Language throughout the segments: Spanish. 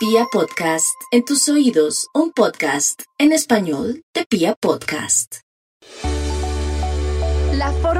Pia Podcast, en tus oídos, un podcast en español de Pia Podcast. La forma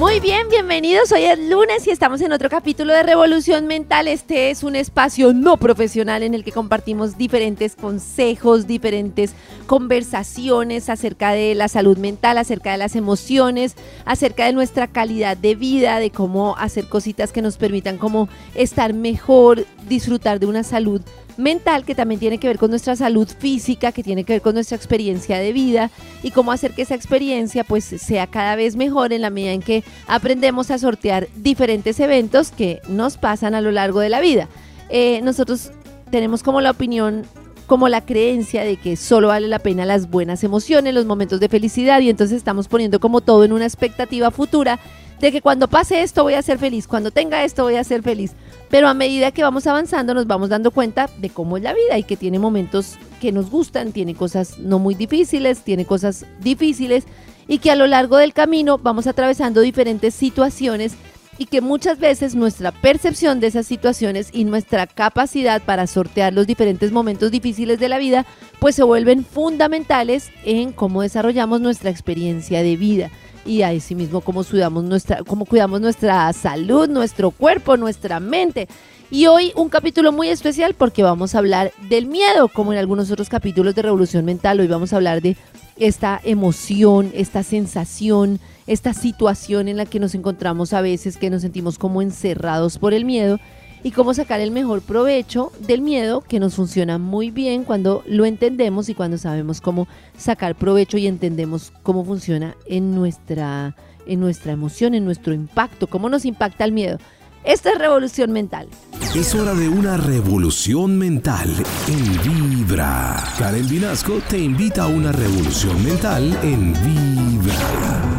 Muy bien, bienvenidos. Hoy es lunes y estamos en otro capítulo de Revolución Mental. Este es un espacio no profesional en el que compartimos diferentes consejos, diferentes conversaciones acerca de la salud mental, acerca de las emociones, acerca de nuestra calidad de vida, de cómo hacer cositas que nos permitan como estar mejor, disfrutar de una salud mental que también tiene que ver con nuestra salud física, que tiene que ver con nuestra experiencia de vida y cómo hacer que esa experiencia pues sea cada vez mejor en la medida en que aprendemos a sortear diferentes eventos que nos pasan a lo largo de la vida. Eh, nosotros tenemos como la opinión como la creencia de que solo vale la pena las buenas emociones, los momentos de felicidad y entonces estamos poniendo como todo en una expectativa futura de que cuando pase esto voy a ser feliz, cuando tenga esto voy a ser feliz. Pero a medida que vamos avanzando nos vamos dando cuenta de cómo es la vida y que tiene momentos que nos gustan, tiene cosas no muy difíciles, tiene cosas difíciles y que a lo largo del camino vamos atravesando diferentes situaciones y que muchas veces nuestra percepción de esas situaciones y nuestra capacidad para sortear los diferentes momentos difíciles de la vida pues se vuelven fundamentales en cómo desarrollamos nuestra experiencia de vida y así mismo cómo cuidamos nuestra, cómo cuidamos nuestra salud, nuestro cuerpo, nuestra mente. Y hoy un capítulo muy especial porque vamos a hablar del miedo, como en algunos otros capítulos de Revolución Mental. Hoy vamos a hablar de esta emoción, esta sensación, esta situación en la que nos encontramos a veces, que nos sentimos como encerrados por el miedo y cómo sacar el mejor provecho del miedo que nos funciona muy bien cuando lo entendemos y cuando sabemos cómo sacar provecho y entendemos cómo funciona en nuestra, en nuestra emoción, en nuestro impacto, cómo nos impacta el miedo. Esta es revolución mental. Es hora de una revolución mental en Vibra. Karen Vinasco te invita a una revolución mental en Vibra.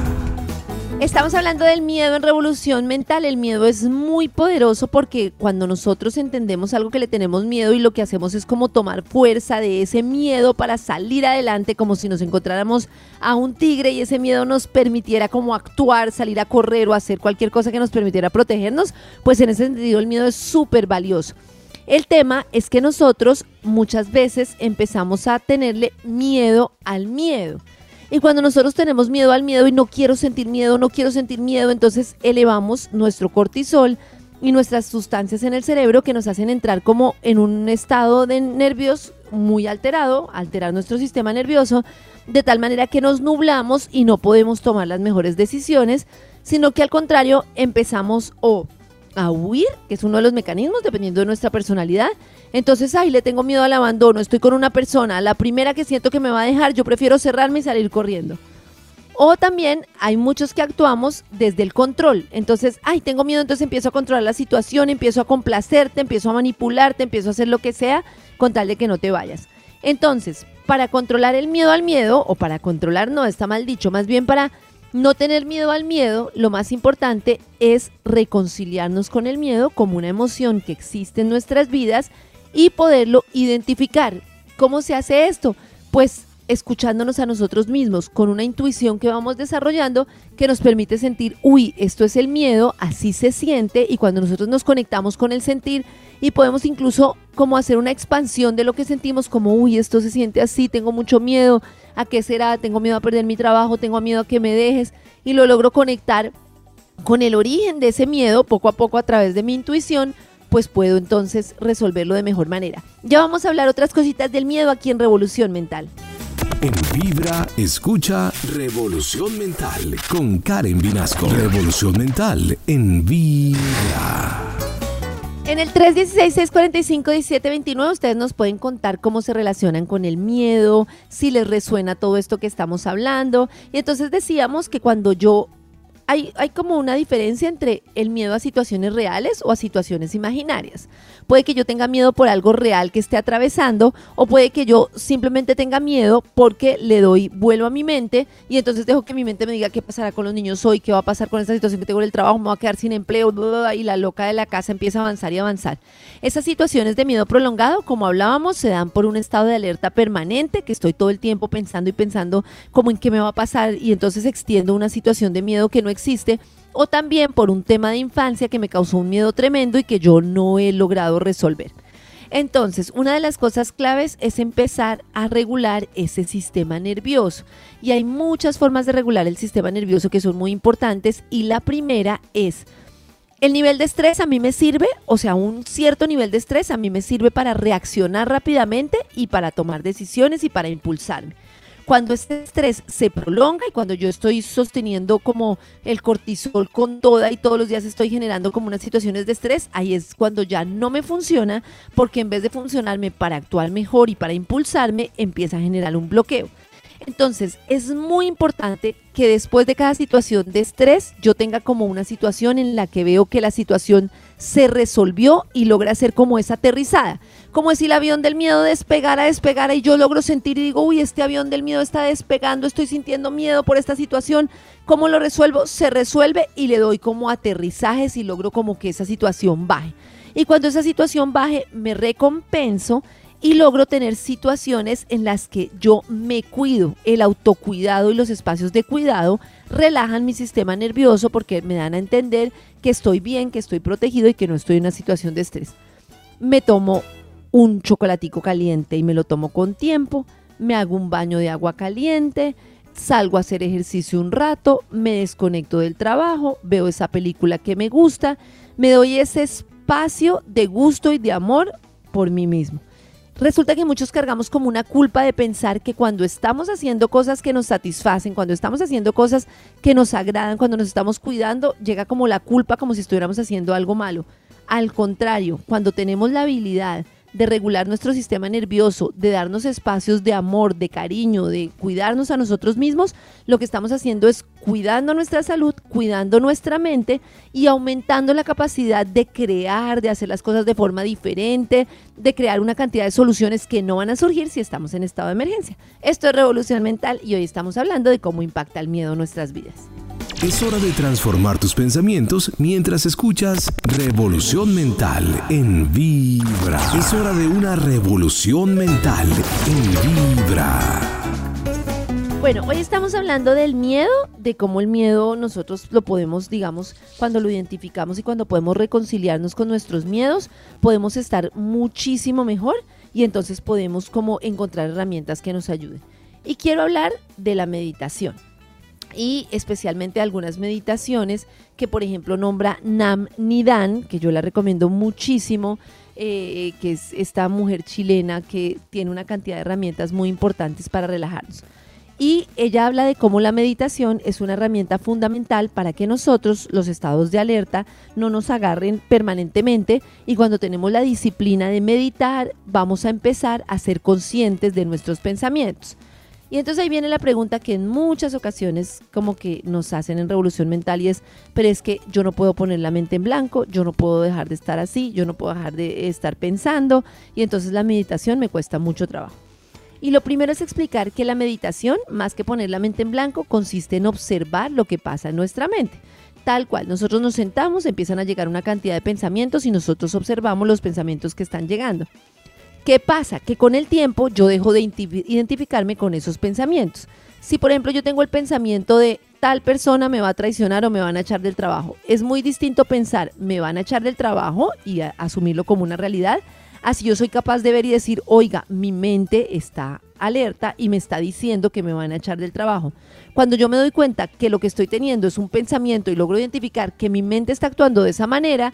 Estamos hablando del miedo en revolución mental. El miedo es muy poderoso porque cuando nosotros entendemos algo que le tenemos miedo y lo que hacemos es como tomar fuerza de ese miedo para salir adelante, como si nos encontráramos a un tigre y ese miedo nos permitiera como actuar, salir a correr o hacer cualquier cosa que nos permitiera protegernos, pues en ese sentido el miedo es súper valioso. El tema es que nosotros muchas veces empezamos a tenerle miedo al miedo. Y cuando nosotros tenemos miedo al miedo y no quiero sentir miedo, no quiero sentir miedo, entonces elevamos nuestro cortisol y nuestras sustancias en el cerebro que nos hacen entrar como en un estado de nervios muy alterado, alterar nuestro sistema nervioso, de tal manera que nos nublamos y no podemos tomar las mejores decisiones, sino que al contrario empezamos o a huir, que es uno de los mecanismos dependiendo de nuestra personalidad, entonces, ay, le tengo miedo al abandono, estoy con una persona, la primera que siento que me va a dejar, yo prefiero cerrarme y salir corriendo. O también hay muchos que actuamos desde el control. Entonces, ay, tengo miedo, entonces empiezo a controlar la situación, empiezo a complacerte, empiezo a manipularte, empiezo a hacer lo que sea con tal de que no te vayas. Entonces, para controlar el miedo al miedo, o para controlar, no, está mal dicho, más bien para no tener miedo al miedo, lo más importante es reconciliarnos con el miedo como una emoción que existe en nuestras vidas y poderlo identificar. ¿Cómo se hace esto? Pues escuchándonos a nosotros mismos con una intuición que vamos desarrollando que nos permite sentir, uy, esto es el miedo, así se siente y cuando nosotros nos conectamos con el sentir y podemos incluso como hacer una expansión de lo que sentimos como, uy, esto se siente así, tengo mucho miedo, ¿a qué será? Tengo miedo a perder mi trabajo, tengo miedo a que me dejes y lo logro conectar con el origen de ese miedo poco a poco a través de mi intuición pues puedo entonces resolverlo de mejor manera. Ya vamos a hablar otras cositas del miedo aquí en Revolución Mental. En Vibra, escucha Revolución Mental con Karen Vinasco. Revolución Mental en Vibra. En el 316-645-1729 ustedes nos pueden contar cómo se relacionan con el miedo, si les resuena todo esto que estamos hablando. Y entonces decíamos que cuando yo hay, como una diferencia entre el miedo a situaciones reales o a situaciones imaginarias. Puede que yo tenga miedo por algo real que esté atravesando o puede que yo simplemente tenga miedo porque le doy vuelo a mi mente y entonces dejo que mi mente me diga qué pasará con los niños hoy, qué va a pasar con esta situación que tengo en el trabajo, me voy a quedar sin empleo y la loca de la casa empieza a avanzar y avanzar. Esas situaciones de miedo prolongado, como hablábamos, se dan por un estado de alerta permanente que estoy todo el tiempo pensando y pensando como en qué me va a pasar y entonces extiendo una situación de miedo que no existe o también por un tema de infancia que me causó un miedo tremendo y que yo no he logrado resolver. Entonces, una de las cosas claves es empezar a regular ese sistema nervioso. Y hay muchas formas de regular el sistema nervioso que son muy importantes. Y la primera es, el nivel de estrés a mí me sirve, o sea, un cierto nivel de estrés a mí me sirve para reaccionar rápidamente y para tomar decisiones y para impulsarme cuando este estrés se prolonga y cuando yo estoy sosteniendo como el cortisol con toda y todos los días estoy generando como unas situaciones de estrés, ahí es cuando ya no me funciona porque en vez de funcionarme para actuar mejor y para impulsarme, empieza a generar un bloqueo. Entonces, es muy importante que después de cada situación de estrés yo tenga como una situación en la que veo que la situación se resolvió y logra ser como esa aterrizada. Como si el avión del miedo despegara, despegara y yo logro sentir y digo, uy, este avión del miedo está despegando, estoy sintiendo miedo por esta situación. ¿Cómo lo resuelvo? Se resuelve y le doy como aterrizajes y logro como que esa situación baje. Y cuando esa situación baje, me recompenso y logro tener situaciones en las que yo me cuido. El autocuidado y los espacios de cuidado relajan mi sistema nervioso porque me dan a entender que estoy bien, que estoy protegido y que no estoy en una situación de estrés. Me tomo un chocolatico caliente y me lo tomo con tiempo, me hago un baño de agua caliente, salgo a hacer ejercicio un rato, me desconecto del trabajo, veo esa película que me gusta, me doy ese espacio de gusto y de amor por mí mismo. Resulta que muchos cargamos como una culpa de pensar que cuando estamos haciendo cosas que nos satisfacen, cuando estamos haciendo cosas que nos agradan, cuando nos estamos cuidando, llega como la culpa como si estuviéramos haciendo algo malo. Al contrario, cuando tenemos la habilidad de regular nuestro sistema nervioso, de darnos espacios de amor, de cariño, de cuidarnos a nosotros mismos, lo que estamos haciendo es cuidando nuestra salud, cuidando nuestra mente y aumentando la capacidad de crear, de hacer las cosas de forma diferente, de crear una cantidad de soluciones que no van a surgir si estamos en estado de emergencia. Esto es Revolución Mental y hoy estamos hablando de cómo impacta el miedo en nuestras vidas. Es hora de transformar tus pensamientos mientras escuchas Revolución Mental en Vibra. Es hora de una revolución mental en Vibra. Bueno, hoy estamos hablando del miedo, de cómo el miedo nosotros lo podemos, digamos, cuando lo identificamos y cuando podemos reconciliarnos con nuestros miedos, podemos estar muchísimo mejor y entonces podemos como encontrar herramientas que nos ayuden. Y quiero hablar de la meditación y especialmente algunas meditaciones que por ejemplo nombra Nam Nidan, que yo la recomiendo muchísimo, eh, que es esta mujer chilena que tiene una cantidad de herramientas muy importantes para relajarnos. Y ella habla de cómo la meditación es una herramienta fundamental para que nosotros, los estados de alerta, no nos agarren permanentemente y cuando tenemos la disciplina de meditar, vamos a empezar a ser conscientes de nuestros pensamientos. Y entonces ahí viene la pregunta que en muchas ocasiones como que nos hacen en Revolución Mental y es, pero es que yo no puedo poner la mente en blanco, yo no puedo dejar de estar así, yo no puedo dejar de estar pensando y entonces la meditación me cuesta mucho trabajo. Y lo primero es explicar que la meditación, más que poner la mente en blanco, consiste en observar lo que pasa en nuestra mente. Tal cual, nosotros nos sentamos, empiezan a llegar una cantidad de pensamientos y nosotros observamos los pensamientos que están llegando. ¿Qué pasa? Que con el tiempo yo dejo de identificarme con esos pensamientos. Si por ejemplo yo tengo el pensamiento de tal persona me va a traicionar o me van a echar del trabajo, es muy distinto pensar me van a echar del trabajo y asumirlo como una realidad, así yo soy capaz de ver y decir, oiga, mi mente está alerta y me está diciendo que me van a echar del trabajo. Cuando yo me doy cuenta que lo que estoy teniendo es un pensamiento y logro identificar que mi mente está actuando de esa manera,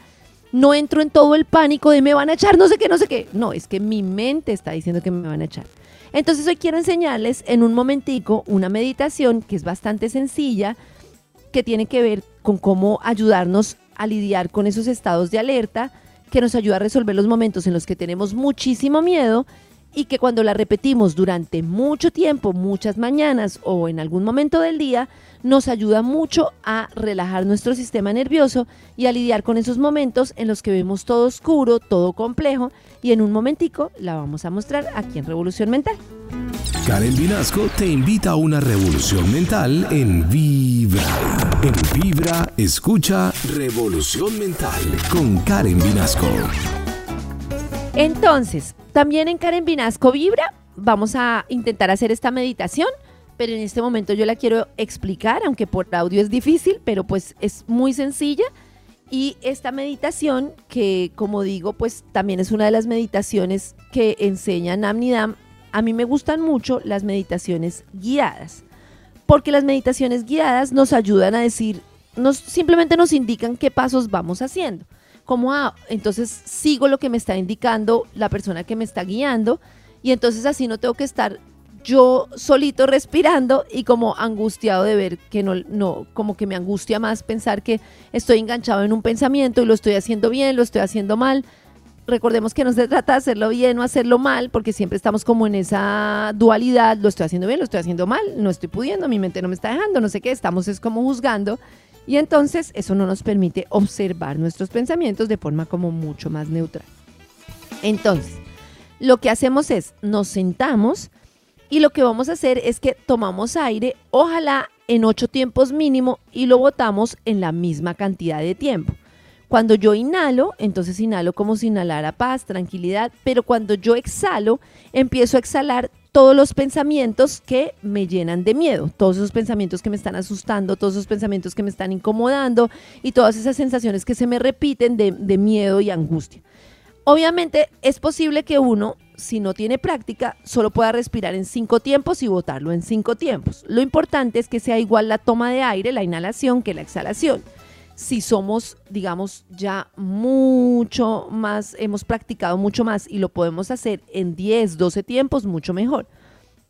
no entro en todo el pánico de me van a echar, no sé qué, no sé qué. No, es que mi mente está diciendo que me van a echar. Entonces hoy quiero enseñarles en un momentico una meditación que es bastante sencilla, que tiene que ver con cómo ayudarnos a lidiar con esos estados de alerta, que nos ayuda a resolver los momentos en los que tenemos muchísimo miedo y que cuando la repetimos durante mucho tiempo, muchas mañanas o en algún momento del día, nos ayuda mucho a relajar nuestro sistema nervioso y a lidiar con esos momentos en los que vemos todo oscuro, todo complejo y en un momentico la vamos a mostrar aquí en Revolución Mental. Karen Vinasco te invita a una revolución mental en Vibra. En Vibra, escucha Revolución Mental con Karen Vinasco. Entonces, también en Karen Vinasco Vibra vamos a intentar hacer esta meditación, pero en este momento yo la quiero explicar, aunque por audio es difícil, pero pues es muy sencilla. Y esta meditación, que como digo, pues también es una de las meditaciones que enseña Namnidam, a mí me gustan mucho las meditaciones guiadas, porque las meditaciones guiadas nos ayudan a decir, nos, simplemente nos indican qué pasos vamos haciendo como, ah, entonces sigo lo que me está indicando la persona que me está guiando y entonces así no tengo que estar yo solito respirando y como angustiado de ver que no, no, como que me angustia más pensar que estoy enganchado en un pensamiento y lo estoy haciendo bien, lo estoy haciendo mal. Recordemos que no se trata de hacerlo bien o hacerlo mal, porque siempre estamos como en esa dualidad, lo estoy haciendo bien, lo estoy haciendo mal, no estoy pudiendo, mi mente no me está dejando, no sé qué, estamos es como juzgando y entonces eso no nos permite observar nuestros pensamientos de forma como mucho más neutral. Entonces, lo que hacemos es, nos sentamos y lo que vamos a hacer es que tomamos aire, ojalá en ocho tiempos mínimo, y lo botamos en la misma cantidad de tiempo. Cuando yo inhalo, entonces inhalo como si inhalara paz, tranquilidad, pero cuando yo exhalo, empiezo a exhalar todos los pensamientos que me llenan de miedo, todos esos pensamientos que me están asustando, todos esos pensamientos que me están incomodando y todas esas sensaciones que se me repiten de, miedo y angustia. Obviamente es posible que uno, si no tiene práctica, solo pueda respirar en cinco tiempos y botarlo en cinco tiempos. Lo importante es que sea igual la toma de aire, la inhalación, que la exhalación si somos, digamos, ya mucho más, hemos practicado mucho más y lo podemos hacer en 10, 12 tiempos, mucho mejor.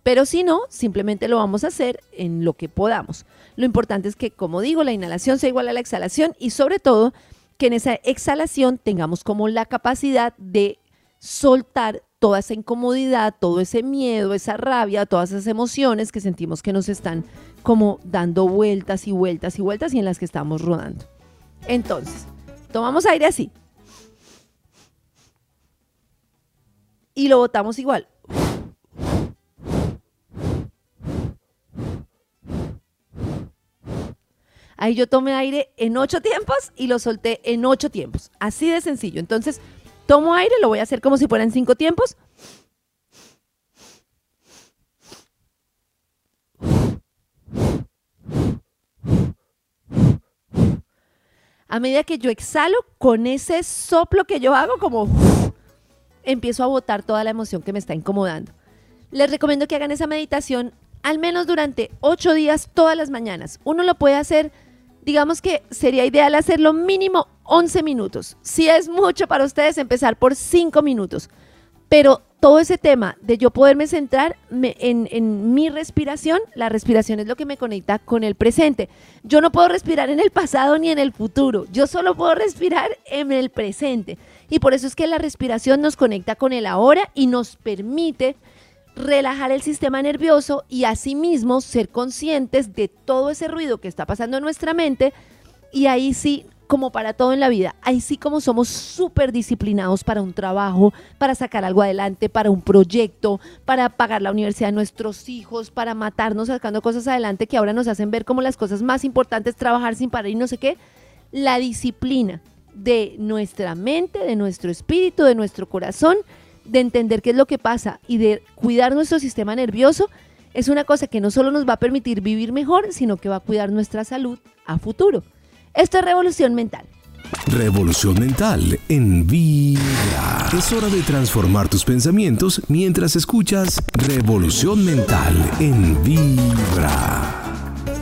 Pero si no, simplemente lo vamos a hacer en lo que podamos. Lo importante es que, como digo, la inhalación sea igual a la exhalación y sobre todo que en esa exhalación tengamos como la capacidad de soltar toda esa incomodidad, todo ese miedo, esa rabia, todas esas emociones que sentimos que nos están como dando vueltas y vueltas y vueltas y en las que estamos rodando. Entonces, tomamos aire así. Y lo botamos igual. Ahí yo tomé aire en ocho tiempos y lo solté en ocho tiempos. Así de sencillo. Entonces, tomo aire, lo voy a hacer como si fueran cinco tiempos. A medida que yo exhalo, con ese soplo que yo hago, como empiezo a botar toda la emoción que me está incomodando. Les recomiendo que hagan esa meditación al menos durante ocho días todas las mañanas. Uno lo puede hacer, digamos que sería ideal hacerlo mínimo 11 minutos. Si es mucho para ustedes, empezar por 5 minutos. Pero todo ese tema de yo poderme centrar en, mi respiración, la respiración es lo que me conecta con el presente. Yo no puedo respirar en el pasado ni en el futuro, yo solo puedo respirar en el presente. Y por eso es que la respiración nos conecta con el ahora y nos permite relajar el sistema nervioso y asimismo ser conscientes de todo ese ruido que está pasando en nuestra mente y ahí sí como para todo en la vida, ahí sí como somos súper disciplinados para un trabajo, para sacar algo adelante, para un proyecto, para pagar la universidad de nuestros hijos, para matarnos sacando cosas adelante que ahora nos hacen ver como las cosas más importantes, trabajar sin parar y no sé qué, la disciplina de nuestra mente, de nuestro espíritu, de nuestro corazón, de entender qué es lo que pasa y de cuidar nuestro sistema nervioso, es una cosa que no solo nos va a permitir vivir mejor, sino que va a cuidar nuestra salud a futuro. Esto es Revolución Mental. Revolución Mental en Vibra. Es hora de transformar tus pensamientos mientras escuchas Revolución Mental en Vibra.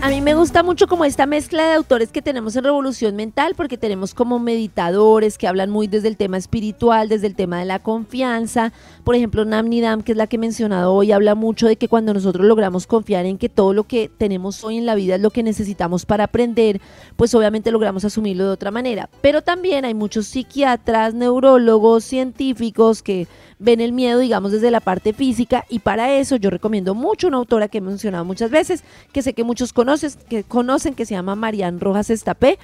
A mí me gusta mucho como esta mezcla de autores que tenemos en Revolución Mental, porque tenemos como meditadores que hablan muy desde el tema espiritual, desde el tema de la confianza. Por ejemplo, Namni Dam, que es la que he mencionado hoy, habla mucho de que cuando nosotros logramos confiar en que todo lo que tenemos hoy en la vida es lo que necesitamos para aprender, pues obviamente logramos asumirlo de otra manera. Pero también hay muchos psiquiatras, neurólogos, científicos que ven el miedo, digamos, desde la parte física y para eso yo recomiendo mucho una autora que he mencionado muchas veces, que sé que muchos conoces, que conocen, que se llama Marian Rojas Estapé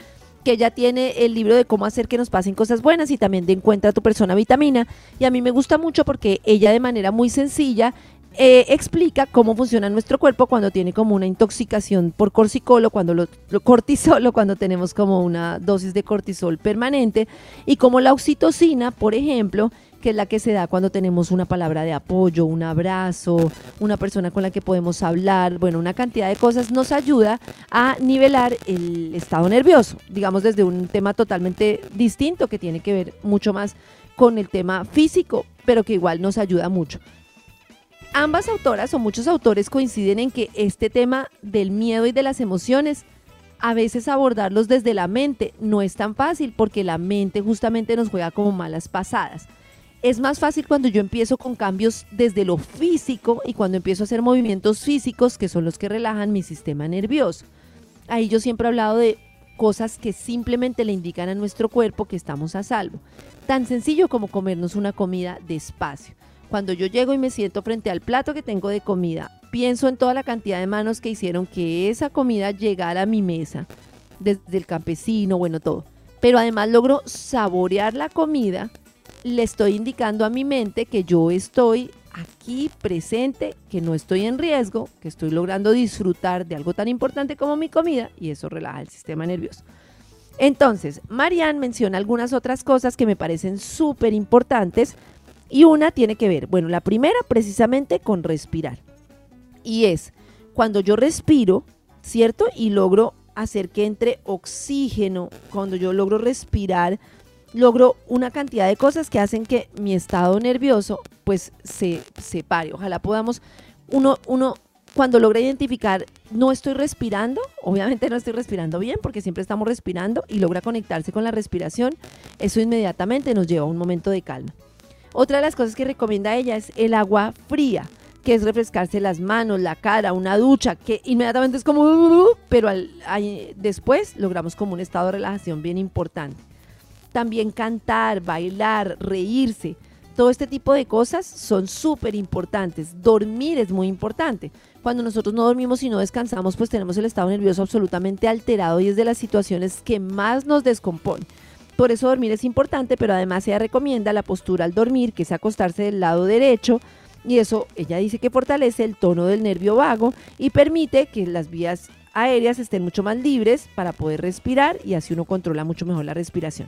que ella tiene el libro de cómo hacer que nos pasen cosas buenas y también de Encuentra tu persona vitamina. Y a mí me gusta mucho porque ella de manera muy sencilla eh, explica cómo funciona nuestro cuerpo cuando tiene como una intoxicación por cortisol o cuando lo, cortisol o cuando tenemos como una dosis de cortisol permanente y como la oxitocina, por ejemplo, que es la que se da cuando tenemos una palabra de apoyo, un abrazo, una persona con la que podemos hablar, bueno, una cantidad de cosas nos ayuda a nivelar el estado nervioso, digamos desde un tema totalmente distinto que tiene que ver mucho más con el tema físico, pero que igual nos ayuda mucho. Ambas autoras o muchos autores coinciden en que este tema del miedo y de las emociones, a veces abordarlos desde la mente no es tan fácil porque la mente justamente nos juega como malas pasadas. Es más fácil cuando yo empiezo con cambios desde lo físico y cuando empiezo a hacer movimientos físicos que son los que relajan mi sistema nervioso. Ahí yo siempre he hablado de cosas que simplemente le indican a nuestro cuerpo que estamos a salvo. Tan sencillo como comernos una comida despacio. Cuando yo llego y me siento frente al plato que tengo de comida, pienso en toda la cantidad de manos que hicieron que esa comida llegara a mi mesa, desde el campesino, bueno, todo. Pero además logro saborear la comida, le estoy indicando a mi mente que yo estoy aquí presente, que no estoy en riesgo, que estoy logrando disfrutar de algo tan importante como mi comida y eso relaja el sistema nervioso. Entonces, Marianne menciona algunas otras cosas que me parecen súper importantes y una tiene que ver, bueno, la primera precisamente con respirar. Y es cuando yo respiro, ¿cierto? Y logro hacer que entre oxígeno, cuando yo logro respirar, logro una cantidad de cosas que hacen que mi estado nervioso pues se separe. Ojalá podamos, uno, uno cuando logra identificar, no estoy respirando, obviamente no estoy respirando bien porque siempre estamos respirando y logra conectarse con la respiración, eso inmediatamente nos lleva a un momento de calma. Otra de las cosas que recomienda ella es el agua fría, que es refrescarse las manos, la cara, una ducha, que inmediatamente es como, pero después logramos como un estado de relajación bien importante. También cantar, bailar, reírse, todo este tipo de cosas son súper importantes. Dormir es muy importante. Cuando nosotros no dormimos y no descansamos, pues tenemos el estado nervioso absolutamente alterado y es de las situaciones que más nos descompone. Por eso dormir es importante, pero además ella recomienda la postura al dormir, que es acostarse del lado derecho. Y eso, ella dice que fortalece el tono del nervio vago y permite que las vías aéreas estén mucho más libres para poder respirar y así uno controla mucho mejor la respiración.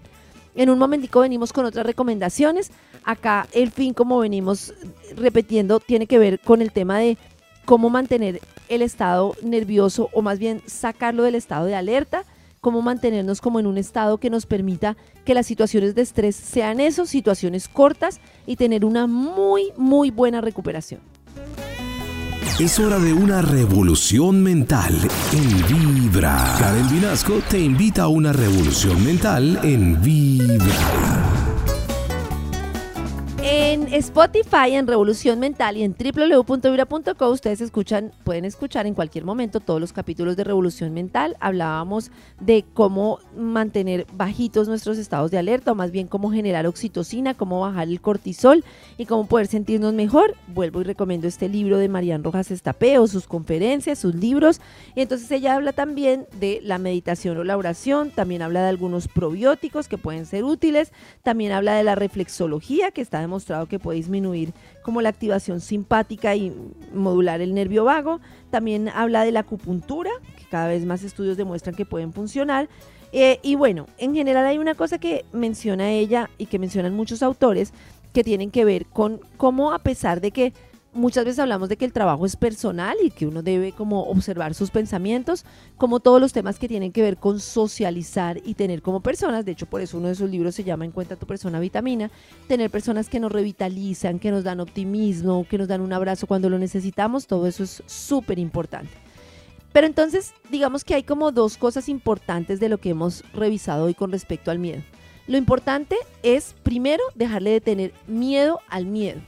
En un momentico venimos con otras recomendaciones. Acá el fin, como venimos repitiendo, tiene que ver con el tema de cómo mantener el estado nervioso o más bien sacarlo del estado de alerta cómo mantenernos como en un estado que nos permita que las situaciones de estrés sean eso, situaciones cortas y tener una muy, muy buena recuperación. Es hora de una revolución mental en Vibra. Karen Vinasco te invita a una revolución mental en Vibra. Spotify, en Revolución Mental y en www.vibra.co ustedes escuchan, pueden escuchar en cualquier momento todos los capítulos de Revolución Mental. Hablábamos de cómo mantener bajitos nuestros estados de alerta, o más bien cómo generar oxitocina, cómo bajar el cortisol y cómo poder sentirnos mejor. Vuelvo y recomiendo este libro de Marian Rojas Estapeo, sus conferencias, sus libros. Y entonces ella habla también de la meditación o la oración, también habla de algunos probióticos que pueden ser útiles, también habla de la reflexología que está de mostrado que puede disminuir como la activación simpática y modular el nervio vago. También habla de la acupuntura, que cada vez más estudios demuestran que pueden funcionar. Eh, y bueno, en general hay una cosa que menciona ella y que mencionan muchos autores que tienen que ver con cómo a pesar de que muchas veces hablamos de que el trabajo es personal y que uno debe como observar sus pensamientos, como todos los temas que tienen que ver con socializar y tener como personas, de hecho por eso uno de sus libros se llama Encuentra tu persona vitamina, tener personas que nos revitalizan, que nos dan optimismo, que nos dan un abrazo cuando lo necesitamos, todo eso es súper importante. Pero entonces, digamos que hay como dos cosas importantes de lo que hemos revisado hoy con respecto al miedo. Lo importante es, primero, dejarle de tener miedo al miedo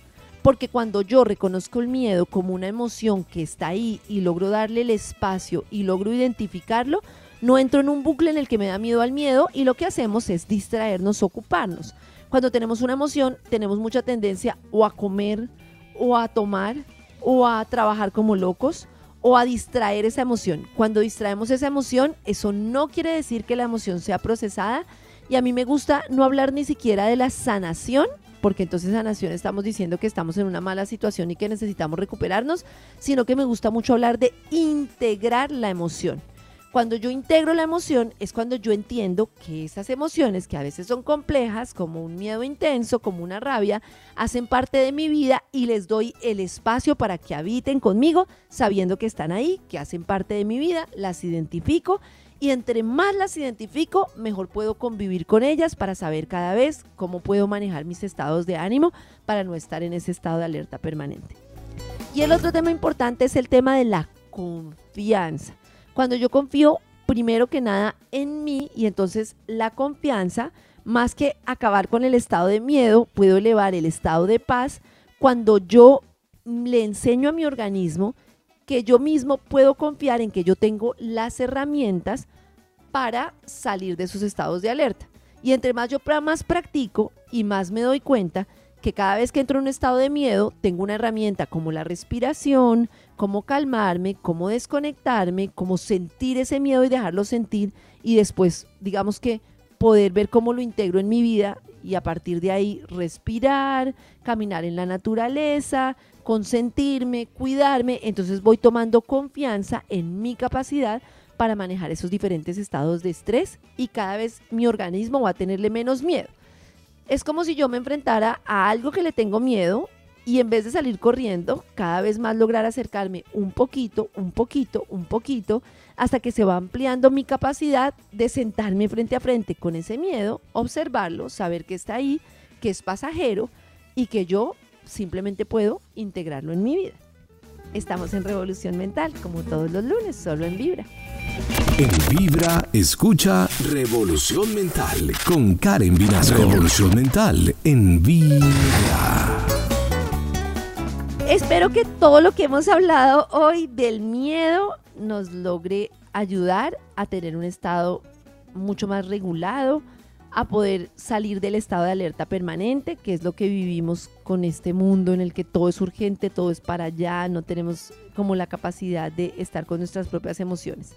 porque cuando yo reconozco el miedo como una emoción que está ahí y logro darle el espacio y logro identificarlo, no entro en un bucle en el que me da miedo al miedo y lo que hacemos es distraernos, ocuparnos. Cuando tenemos una emoción, tenemos mucha tendencia o a comer, o a tomar, o a trabajar como locos, o a distraer esa emoción. Cuando distraemos esa emoción, eso no quiere decir que la emoción sea procesada. Y a mí me gusta no hablar ni siquiera de la sanación, porque entonces sanación estamos diciendo que estamos en una mala situación y que necesitamos recuperarnos, sino que me gusta mucho hablar de integrar la emoción. Cuando yo integro la emoción es cuando yo entiendo que esas emociones, que a veces son complejas, como un miedo intenso, como una rabia, hacen parte de mi vida y les doy el espacio para que habiten conmigo, sabiendo que están ahí, que hacen parte de mi vida, las identifico y entre más las identifico, mejor puedo convivir con ellas para saber cada vez cómo puedo manejar mis estados de ánimo para no estar en ese estado de alerta permanente. Y el otro tema importante es el tema de la confianza. Cuando yo confío primero que nada en mí y entonces la confianza, más que acabar con el estado de miedo, puedo elevar el estado de paz cuando yo le enseño a mi organismo que yo mismo puedo confiar en que yo tengo las herramientas para salir de esos estados de alerta. Y entre más yo más practico y más me doy cuenta que cada vez que entro en un estado de miedo, tengo una herramienta como la respiración, cómo calmarme, cómo desconectarme, cómo sentir ese miedo y dejarlo sentir y después, digamos que poder ver cómo lo integro en mi vida y a partir de ahí respirar, caminar en la naturaleza, consentirme, cuidarme, entonces voy tomando confianza en mi capacidad para manejar esos diferentes estados de estrés y cada vez mi organismo va a tenerle menos miedo. Es como si yo me enfrentara a algo que le tengo miedo y en vez de salir corriendo, cada vez más lograr acercarme un poquito, un poquito, un poquito, hasta que se va ampliando mi capacidad de sentarme frente a frente con ese miedo, observarlo, saber que está ahí, que es pasajero y que yo simplemente puedo integrarlo en mi vida. Estamos en Revolución Mental, como todos los lunes, solo en Vibra. En Vibra, escucha Revolución Mental con Karen Vinasco. Revolución Mental en Vibra. Espero que todo lo que hemos hablado hoy del miedo nos logre ayudar a tener un estado mucho más regulado, a poder salir del estado de alerta permanente, que es lo que vivimos con este mundo en el que todo es urgente, todo es para allá, no tenemos como la capacidad de estar con nuestras propias emociones.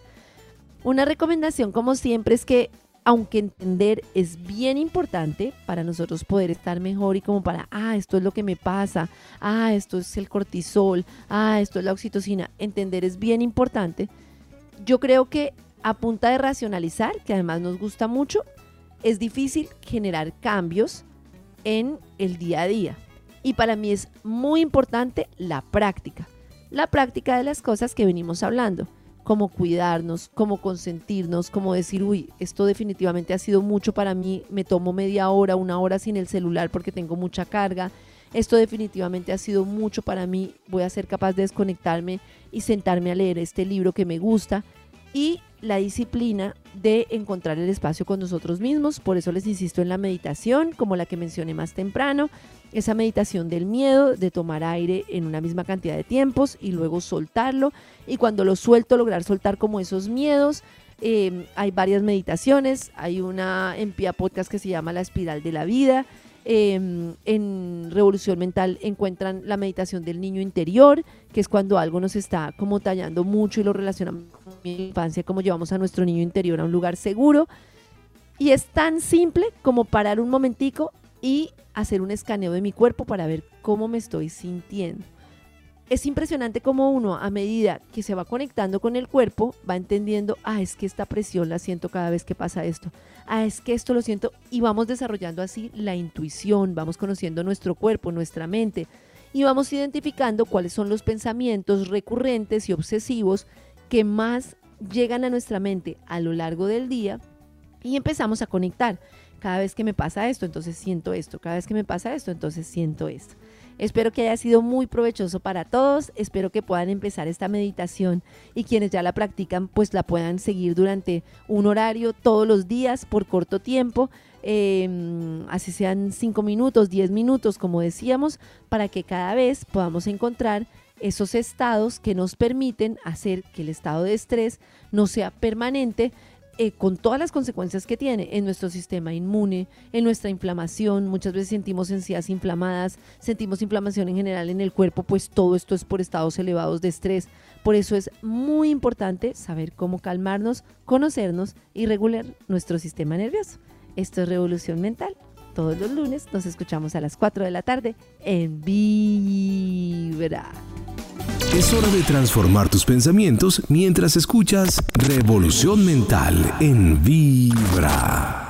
Una recomendación, como siempre, es que aunque entender es bien importante para nosotros poder estar mejor y como para, ah, esto es lo que me pasa, ah, esto es el cortisol, ah, esto es la oxitocina, entender es bien importante. Yo creo que a punta de racionalizar, que además nos gusta mucho, es difícil generar cambios en el día a día. Y para mí es muy importante la práctica, la práctica de las cosas que venimos hablando cómo cuidarnos, cómo consentirnos, cómo decir, uy, esto definitivamente ha sido mucho para mí, me tomo media hora, una hora sin el celular porque tengo mucha carga, esto definitivamente ha sido mucho para mí, voy a ser capaz de desconectarme y sentarme a leer este libro que me gusta y la disciplina de encontrar el espacio con nosotros mismos, por eso les insisto en la meditación, como la que mencioné más temprano, esa meditación del miedo, de tomar aire en una misma cantidad de tiempos y luego soltarlo. Y cuando lo suelto, lograr soltar como esos miedos. Em, hay varias meditaciones. Hay una en Pia Podcast que se llama La Espiral de la Vida. Em, en Revolución Mental encuentran la meditación del niño interior, que es cuando algo nos está como tallando mucho y lo relacionamos infancia, como llevamos a nuestro niño interior a un lugar seguro. Y es tan simple como parar un momentico y hacer un escaneo de mi cuerpo para ver cómo me estoy sintiendo. Es impresionante cómo uno a medida que se va conectando con el cuerpo va entendiendo, ah, es que esta presión la siento cada vez que pasa esto, ah, es que esto lo siento y vamos desarrollando así la intuición, vamos conociendo nuestro cuerpo, nuestra mente y vamos identificando cuáles son los pensamientos recurrentes y obsesivos que más llegan a nuestra mente a lo largo del día y empezamos a conectar. Cada vez que me pasa esto, entonces siento esto. Cada vez que me pasa esto, entonces siento esto. Espero que haya sido muy provechoso para todos. Espero que puedan empezar esta meditación y quienes ya la practican, pues la puedan seguir durante un horario todos los días por corto tiempo. Em, así sean 5 minutos, 10 minutos, como decíamos, para que cada vez podamos encontrar esos estados que nos permiten hacer que el estado de estrés no sea permanente eh, con todas las consecuencias que tiene en nuestro sistema inmune, en nuestra inflamación, muchas veces sentimos encías inflamadas, sentimos inflamación en general en el cuerpo, pues todo esto es por estados elevados de estrés. Por eso es muy importante saber cómo calmarnos, conocernos y regular nuestro sistema nervioso. Esto es Revolución Mental. Todos los lunes nos escuchamos a las 4 de la tarde en Vibra. Es hora de transformar tus pensamientos mientras escuchas Revolución Mental en Vibra.